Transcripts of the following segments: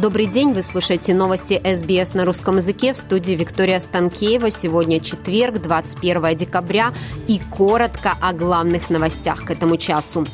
Добрый день, вы слушаете новости СБС на русском языке в студии Виктория Станкеева. Сегодня четверг, 21 декабря и коротко о главных новостях к этому часу.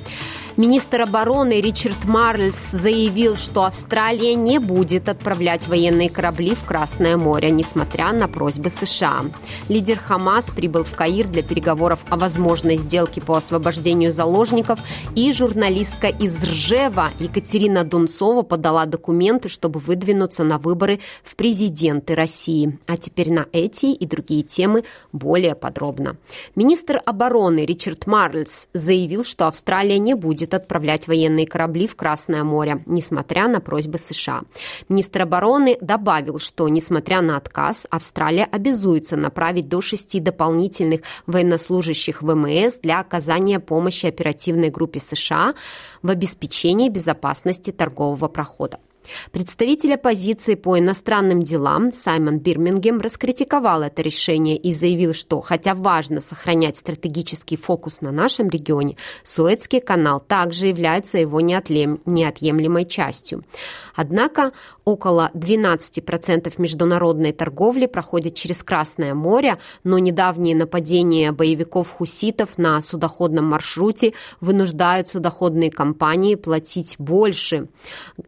Министр обороны Ричард Марльс заявил, что Австралия не будет отправлять военные корабли в Красное море, несмотря на просьбы США. Лидер Хамас прибыл в Каир для переговоров о возможной сделке по освобождению заложников, и журналистка из Ржева Екатерина Дунцова подала документы, чтобы выдвинуться на выборы в президенты России. А теперь на эти и другие темы более подробно. Министр обороны Ричард Марльс заявил, что Австралия не будет будет отправлять военные корабли в Красное море, несмотря на просьбы США. Министр обороны добавил, что, несмотря на отказ, Австралия обязуется направить до шести дополнительных военнослужащих ВМС для оказания помощи оперативной группе США в обеспечении безопасности торгового прохода. Представитель оппозиции по иностранным делам Саймон Бирмингем раскритиковал это решение и заявил, что хотя важно сохранять стратегический фокус на нашем регионе, Суэцкий канал также является его неотъемлемой частью. Однако около 12% международной торговли проходит через Красное море, но недавние нападения боевиков хуситов на судоходном маршруте вынуждают судоходные компании платить больше.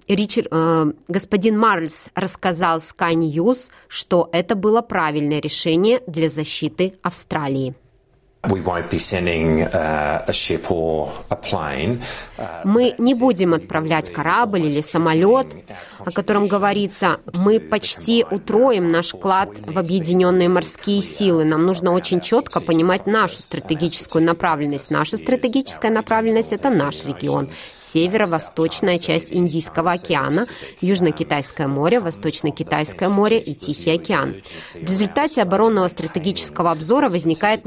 Ричард, э, господин Марльс рассказал Sky News, что это было правильное решение для защиты Австралии. Мы не будем отправлять корабль или самолет, о котором говорится, мы почти утроим наш вклад в объединенные морские силы. Нам нужно очень четко понимать нашу стратегическую направленность. Наша стратегическая направленность – это наш регион северо-восточная часть Индийского океана, Южно-Китайское море, Восточно-Китайское море и Тихий океан. В результате оборонного стратегического обзора возникает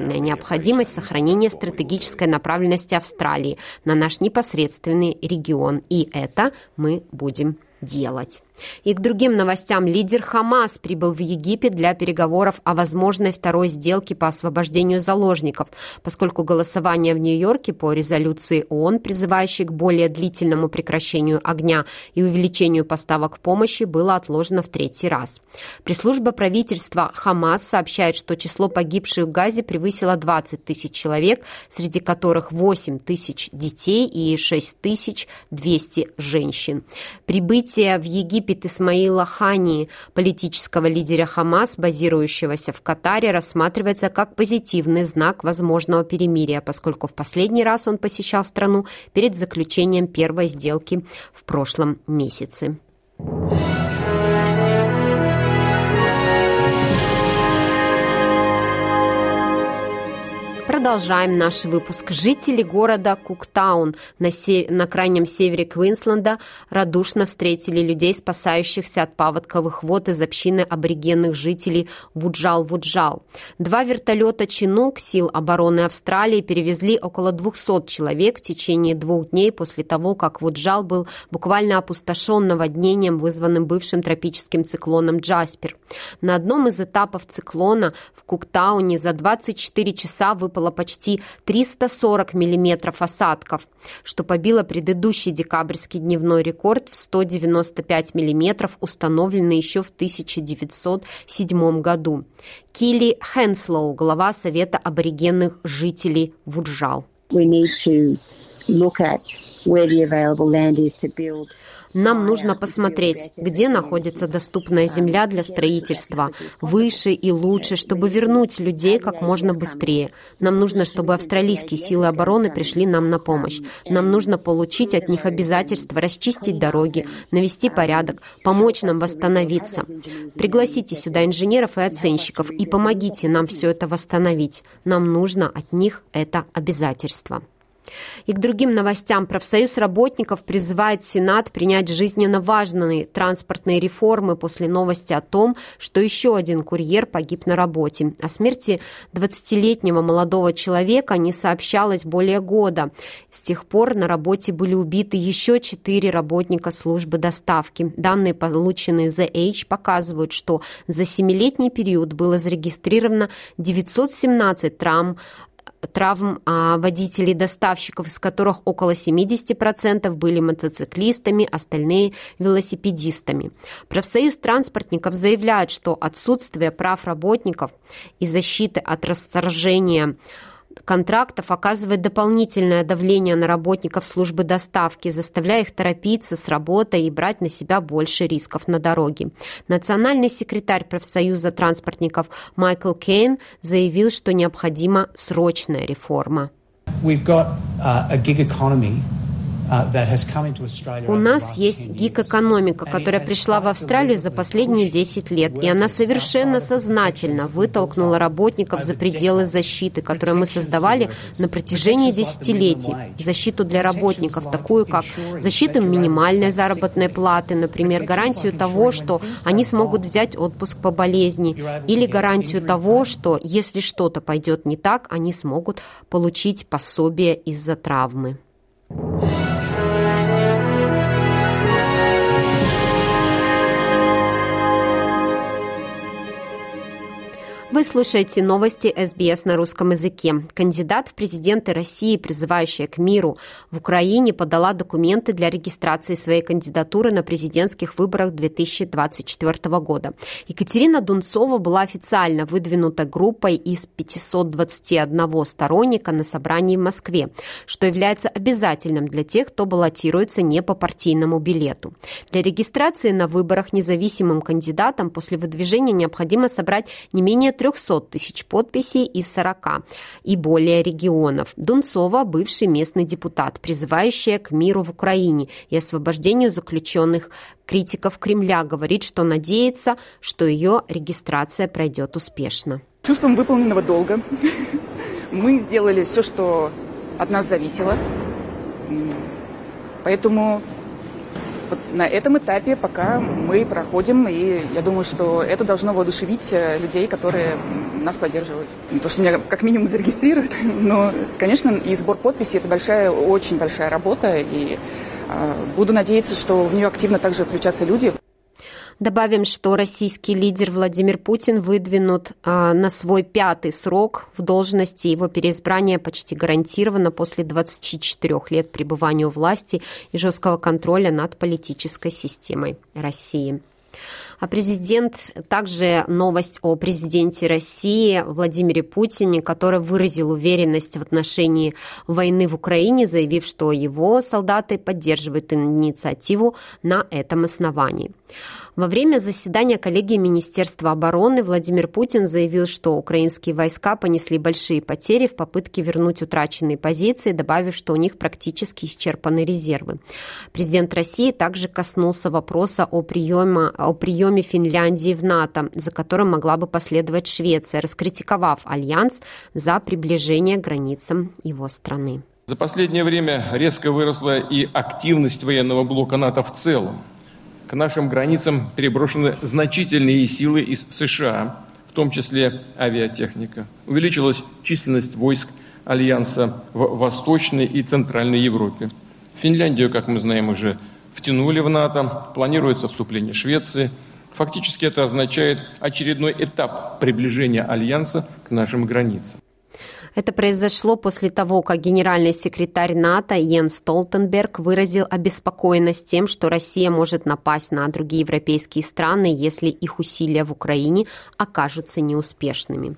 настоятельная необходимость сохранения стратегической направленности Австралии на наш непосредственный регион, и это мы будем делать. И к другим новостям. Лидер Хамас прибыл в Египет для переговоров о возможной второй сделке по освобождению заложников, поскольку голосование в Нью-Йорке по резолюции ООН, призывающей к более длительному прекращению огня и увеличению поставок помощи, было отложено в третий раз. Пресс-служба правительства Хамас сообщает, что число погибших в Газе превысило 20 тысяч человек, среди которых 8 тысяч детей и 6 тысяч 200 женщин. Прибытие в Египет Египет Исмаила Хани, политического лидера Хамас, базирующегося в Катаре, рассматривается как позитивный знак возможного перемирия, поскольку в последний раз он посещал страну перед заключением первой сделки в прошлом месяце. Продолжаем наш выпуск. Жители города Куктаун на, се... на крайнем севере Квинсленда радушно встретили людей, спасающихся от паводковых вод из общины аборигенных жителей Вуджал-Вуджал. Два вертолета «Чинук» сил обороны Австралии перевезли около 200 человек в течение двух дней после того, как Вуджал был буквально опустошен наводнением, вызванным бывшим тропическим циклоном Джаспер. На одном из этапов циклона в Куктауне за 24 часа выпало выпало почти 340 миллиметров осадков, что побило предыдущий декабрьский дневной рекорд в 195 миллиметров, установленный еще в 1907 году. Килли Хенслоу, глава Совета аборигенных жителей Вуджал. We need to look at where the available land is to build нам нужно посмотреть, где находится доступная земля для строительства, выше и лучше, чтобы вернуть людей как можно быстрее. Нам нужно, чтобы австралийские силы обороны пришли нам на помощь. Нам нужно получить от них обязательства расчистить дороги, навести порядок, помочь нам восстановиться. Пригласите сюда инженеров и оценщиков и помогите нам все это восстановить. Нам нужно от них это обязательство. И к другим новостям. Профсоюз работников призывает Сенат принять жизненно важные транспортные реформы после новости о том, что еще один курьер погиб на работе. О смерти 20-летнего молодого человека не сообщалось более года. С тех пор на работе были убиты еще четыре работника службы доставки. Данные, полученные The Age, показывают, что за семилетний период было зарегистрировано 917 травм травм а, водителей доставщиков, из которых около 70% были мотоциклистами, остальные – велосипедистами. Профсоюз транспортников заявляет, что отсутствие прав работников и защиты от расторжения контрактов оказывает дополнительное давление на работников службы доставки, заставляя их торопиться с работой и брать на себя больше рисков на дороге. Национальный секретарь профсоюза транспортников Майкл Кейн заявил, что необходима срочная реформа. We've got, uh, a gig economy у нас есть гик-экономика, которая пришла в Австралию за последние 10 лет, и она совершенно сознательно вытолкнула работников за пределы защиты, которую мы создавали на протяжении десятилетий. Защиту для работников, такую как защиту минимальной заработной платы, например, гарантию того, что они смогут взять отпуск по болезни, или гарантию того, что если что-то пойдет не так, они смогут получить пособие из-за травмы. Вы слушаете новости СБС на русском языке. Кандидат в президенты России, призывающая к миру в Украине, подала документы для регистрации своей кандидатуры на президентских выборах 2024 года. Екатерина Дунцова была официально выдвинута группой из 521 сторонника на собрании в Москве, что является обязательным для тех, кто баллотируется не по партийному билету. Для регистрации на выборах независимым кандидатам после выдвижения необходимо собрать не менее 300 тысяч подписей из 40 и более регионов. Дунцова – бывший местный депутат, призывающая к миру в Украине и освобождению заключенных. Критиков Кремля говорит, что надеется, что ее регистрация пройдет успешно. Чувством выполненного долга мы сделали все, что от нас зависело. Поэтому на этом этапе пока мы проходим, и я думаю, что это должно воодушевить э, людей, которые нас поддерживают. То, что меня как минимум зарегистрируют, но, конечно, и сбор подписей – это большая, очень большая работа, и э, буду надеяться, что в нее активно также включатся люди. Добавим, что российский лидер Владимир Путин выдвинут а, на свой пятый срок в должности. Его переизбрание почти гарантировано после 24 лет пребывания у власти и жесткого контроля над политической системой России. А президент, также новость о президенте России Владимире Путине, который выразил уверенность в отношении войны в Украине, заявив, что его солдаты поддерживают инициативу на этом основании. Во время заседания коллегии Министерства обороны Владимир Путин заявил, что украинские войска понесли большие потери в попытке вернуть утраченные позиции, добавив, что у них практически исчерпаны резервы. Президент России также коснулся вопроса о приеме, о приеме Финляндии в НАТО, за которым могла бы последовать Швеция, раскритиковав альянс за приближение к границам его страны. За последнее время резко выросла и активность военного блока НАТО в целом. К нашим границам переброшены значительные силы из США, в том числе авиатехника. Увеличилась численность войск Альянса в Восточной и Центральной Европе. Финляндию, как мы знаем, уже втянули в НАТО, планируется вступление Швеции. Фактически это означает очередной этап приближения Альянса к нашим границам. Это произошло после того, как генеральный секретарь НАТО Йен Столтенберг выразил обеспокоенность тем, что Россия может напасть на другие европейские страны, если их усилия в Украине окажутся неуспешными.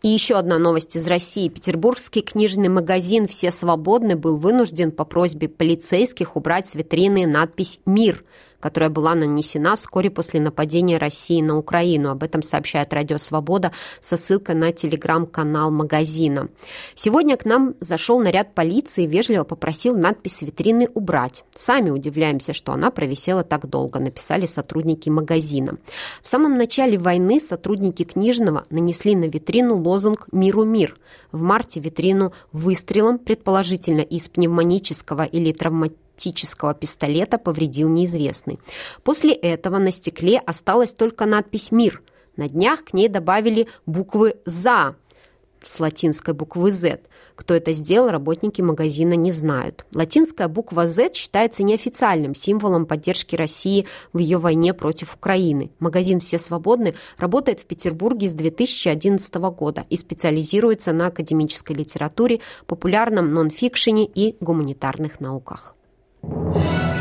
И еще одна новость из России. Петербургский книжный магазин «Все свободны» был вынужден по просьбе полицейских убрать с витрины надпись «Мир», которая была нанесена вскоре после нападения России на Украину. Об этом сообщает Радио Свобода со ссылкой на телеграм-канал магазина. Сегодня к нам зашел наряд полиции и вежливо попросил надпись витрины убрать. Сами удивляемся, что она провисела так долго, написали сотрудники магазина. В самом начале войны сотрудники книжного нанесли на витрину лозунг «Миру мир». В марте витрину выстрелом, предположительно из пневмонического или травматического пистолета повредил неизвестный. После этого на стекле осталась только надпись «Мир». На днях к ней добавили буквы «За» с латинской буквы «Z». Кто это сделал, работники магазина не знают. Латинская буква Z считается неофициальным символом поддержки России в ее войне против Украины. Магазин «Все свободны» работает в Петербурге с 2011 года и специализируется на академической литературе, популярном нон-фикшене и гуманитарных науках. И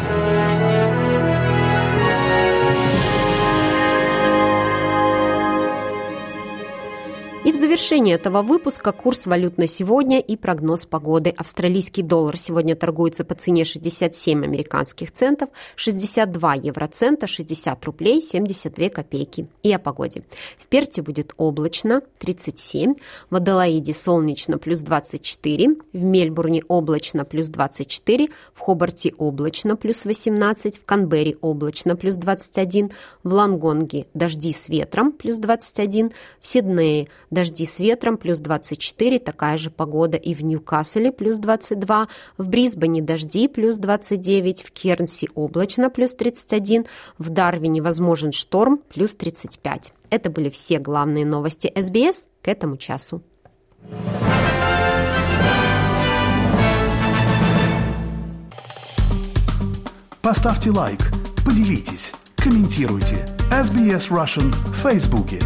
в завершении этого выпуска курс валют на сегодня и прогноз погоды. Австралийский доллар сегодня торгуется по цене 67 американских центов, 62 евроцента, 60 рублей 72 копейки. И о погоде. В Перте будет облачно 37, в Аделаиде солнечно плюс 24, в Мельбурне облачно плюс 24, в Хобарте облачно плюс 18, в Канберре облачно плюс 21, в Лангонге дожди с ветром плюс 21, в Сиднее Дожди с ветром плюс 24, такая же погода и в Ньюкасселе плюс 22, в Брисбене дожди плюс 29, в Кернси облачно плюс 31, в Дарвине возможен шторм плюс 35. Это были все главные новости СБС к этому часу. Поставьте лайк, поделитесь, комментируйте. SBS Russian в Фейсбуке.